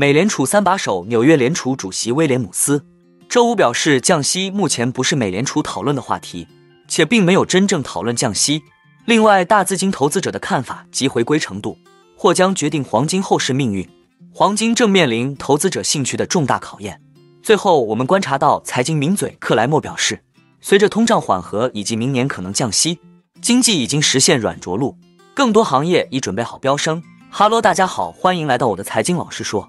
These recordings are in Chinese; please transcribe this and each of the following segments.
美联储三把手纽约联储主席威廉姆斯周五表示，降息目前不是美联储讨论的话题，且并没有真正讨论降息。另外，大资金投资者的看法及回归程度或将决定黄金后市命运。黄金正面临投资者兴趣的重大考验。最后，我们观察到财经名嘴克莱默表示，随着通胀缓和以及明年可能降息，经济已经实现软着陆，更多行业已准备好飙升。哈喽，大家好，欢迎来到我的财经老师说，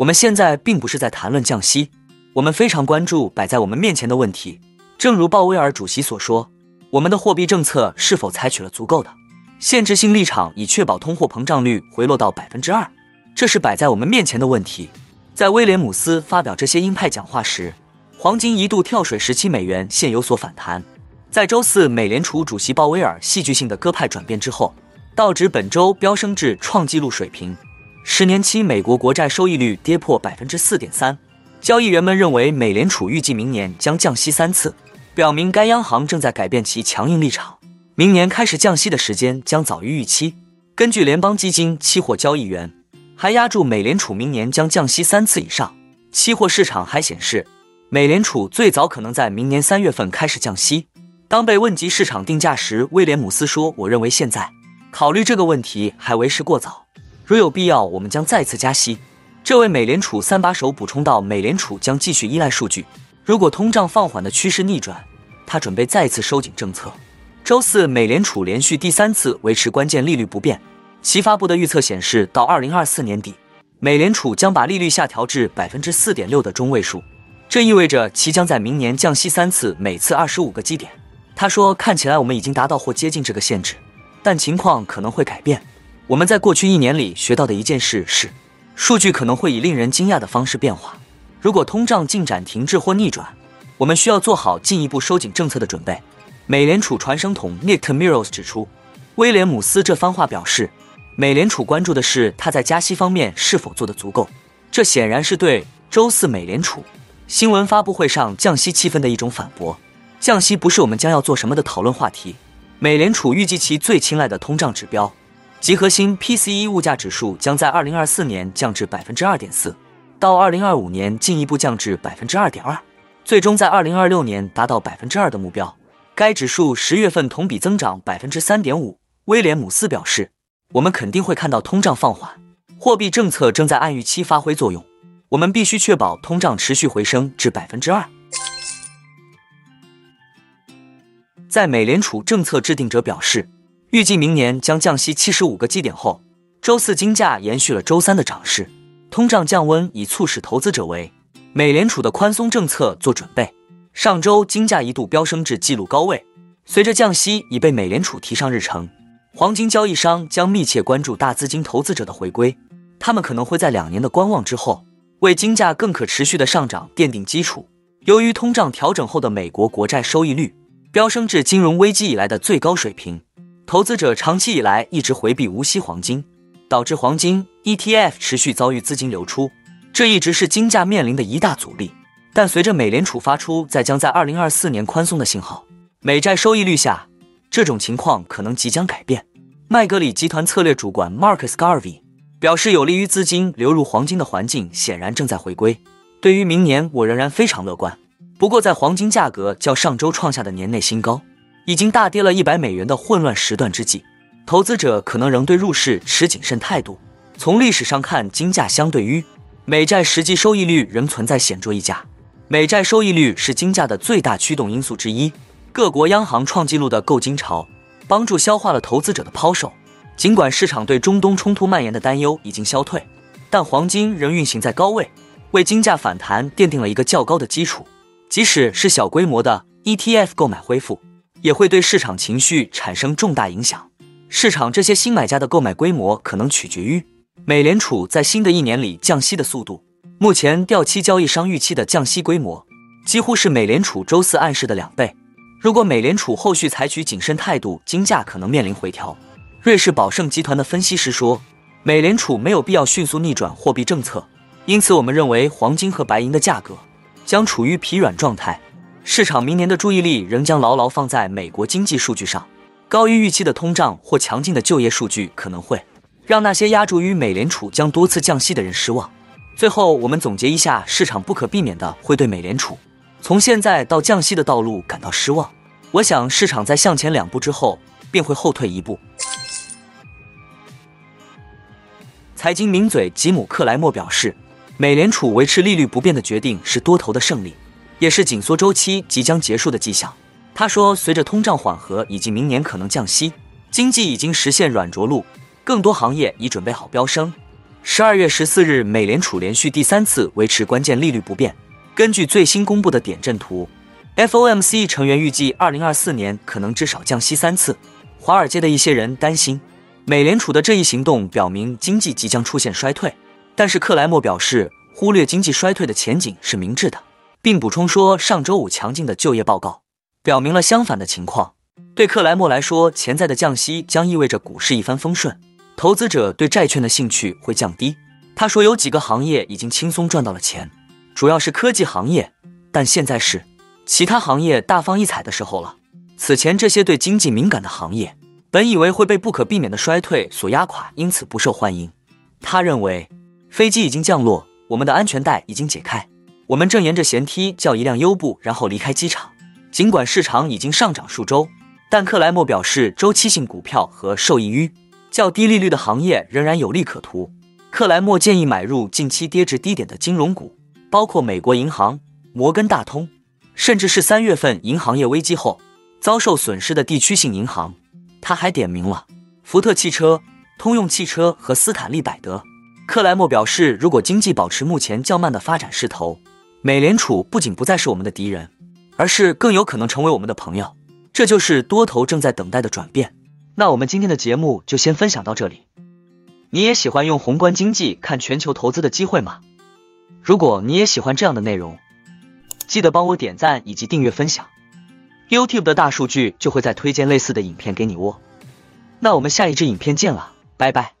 我们现在并不是在谈论降息，我们非常关注摆在我们面前的问题。正如鲍威尔主席所说，我们的货币政策是否采取了足够的限制性立场，以确保通货膨胀率回落到百分之二？这是摆在我们面前的问题。”在威廉姆斯发表这些鹰派讲话时，黄金一度跳水十七美元，现有所反弹。在周四美联储主席鲍威尔戏剧性的鸽派转变之后，道指本周飙升至创纪录水平，十年期美国国债收益率跌破百分之四点三。交易员们认为美联储预计明年将降息三次，表明该央行正在改变其强硬立场，明年开始降息的时间将早于预期。根据联邦基金期货交易员。还压住美联储明年将降息三次以上。期货市场还显示，美联储最早可能在明年三月份开始降息。当被问及市场定价时，威廉姆斯说：“我认为现在考虑这个问题还为时过早。如有必要，我们将再次加息。”这位美联储三把手补充道：“美联储将继续依赖数据。如果通胀放缓的趋势逆转，他准备再次收紧政策。”周四，美联储连续第三次维持关键利率不变。其发布的预测显示，到二零二四年底，美联储将把利率下调至百分之四点六的中位数，这意味着其将在明年降息三次，每次二十五个基点。他说：“看起来我们已经达到或接近这个限制，但情况可能会改变。我们在过去一年里学到的一件事是，数据可能会以令人惊讶的方式变化。如果通胀进展停滞或逆转，我们需要做好进一步收紧政策的准备。”美联储传声筒 Nick Tamiros 指出，威廉姆斯这番话表示。美联储关注的是他在加息方面是否做得足够，这显然是对周四美联储新闻发布会上降息气氛的一种反驳。降息不是我们将要做什么的讨论话题。美联储预计其最青睐的通胀指标集核心 PCE 物价指数将在2024年降至百分之二点四，到2025年进一步降至百分之二点二，最终在2026年达到百分之二的目标。该指数十月份同比增长百分之三点五。威廉姆斯表示。我们肯定会看到通胀放缓，货币政策正在按预期发挥作用。我们必须确保通胀持续回升至百分之二。在美联储政策制定者表示预计明年将降息七十五个基点后，周四金价延续了周三的涨势。通胀降温已促使投资者为美联储的宽松政策做准备。上周金价一度飙升至纪录高位，随着降息已被美联储提上日程。黄金交易商将密切关注大资金投资者的回归，他们可能会在两年的观望之后，为金价更可持续的上涨奠定基础。由于通胀调整后的美国国债收益率飙升至金融危机以来的最高水平，投资者长期以来一直回避无锡黄金，导致黄金 ETF 持续遭遇资金流出，这一直是金价面临的一大阻力。但随着美联储发出在将在二零二四年宽松的信号，美债收益率下。这种情况可能即将改变。麦格里集团策略主管 Marcus Garvey 表示，有利于资金流入黄金的环境显然正在回归。对于明年，我仍然非常乐观。不过，在黄金价格较上周创下的年内新高，已经大跌了一百美元的混乱时段之际，投资者可能仍对入市持谨慎态度。从历史上看，金价相对于美债实际收益率仍存在显著溢价。美债收益率是金价的最大驱动因素之一。各国央行创纪录的购金潮，帮助消化了投资者的抛售。尽管市场对中东冲突蔓延的担忧已经消退，但黄金仍运行在高位，为金价反弹奠定了一个较高的基础。即使是小规模的 ETF 购买恢复，也会对市场情绪产生重大影响。市场这些新买家的购买规模可能取决于美联储在新的一年里降息的速度，目前掉期交易商预期的降息规模，几乎是美联储周四暗示的两倍。如果美联储后续采取谨慎态度，金价可能面临回调。瑞士宝盛集团的分析师说，美联储没有必要迅速逆转货币政策，因此我们认为黄金和白银的价格将处于疲软状态。市场明年的注意力仍将牢牢放在美国经济数据上，高于预期的通胀或强劲的就业数据可能会。让那些压注于美联储将多次降息的人失望。最后，我们总结一下，市场不可避免的会对美联储从现在到降息的道路感到失望。我想，市场在向前两步之后便会后退一步。财经名嘴吉姆·克莱默表示，美联储维持利率不变的决定是多头的胜利，也是紧缩周期即将结束的迹象。他说，随着通胀缓和以及明年可能降息，经济已经实现软着陆。更多行业已准备好飙升。十二月十四日，美联储连续第三次维持关键利率不变。根据最新公布的点阵图，FOMC 成员预计二零二四年可能至少降息三次。华尔街的一些人担心，美联储的这一行动表明经济即将出现衰退。但是克莱默表示，忽略经济衰退的前景是明智的，并补充说，上周五强劲的就业报告表明了相反的情况。对克莱默来说，潜在的降息将意味着股市一帆风顺。投资者对债券的兴趣会降低。他说，有几个行业已经轻松赚到了钱，主要是科技行业，但现在是其他行业大放异彩的时候了。此前，这些对经济敏感的行业本以为会被不可避免的衰退所压垮，因此不受欢迎。他认为，飞机已经降落，我们的安全带已经解开，我们正沿着舷梯叫一辆优步，然后离开机场。尽管市场已经上涨数周，但克莱默表示，周期性股票和受益于。较低利率的行业仍然有利可图。克莱默建议买入近期跌至低点的金融股，包括美国银行、摩根大通，甚至是三月份银行业危机后遭受损失的地区性银行。他还点名了福特汽车、通用汽车和斯坦利百德。克莱默表示，如果经济保持目前较慢的发展势头，美联储不仅不再是我们的敌人，而是更有可能成为我们的朋友。这就是多头正在等待的转变。那我们今天的节目就先分享到这里。你也喜欢用宏观经济看全球投资的机会吗？如果你也喜欢这样的内容，记得帮我点赞以及订阅分享。YouTube 的大数据就会再推荐类似的影片给你哦。那我们下一支影片见了，拜拜。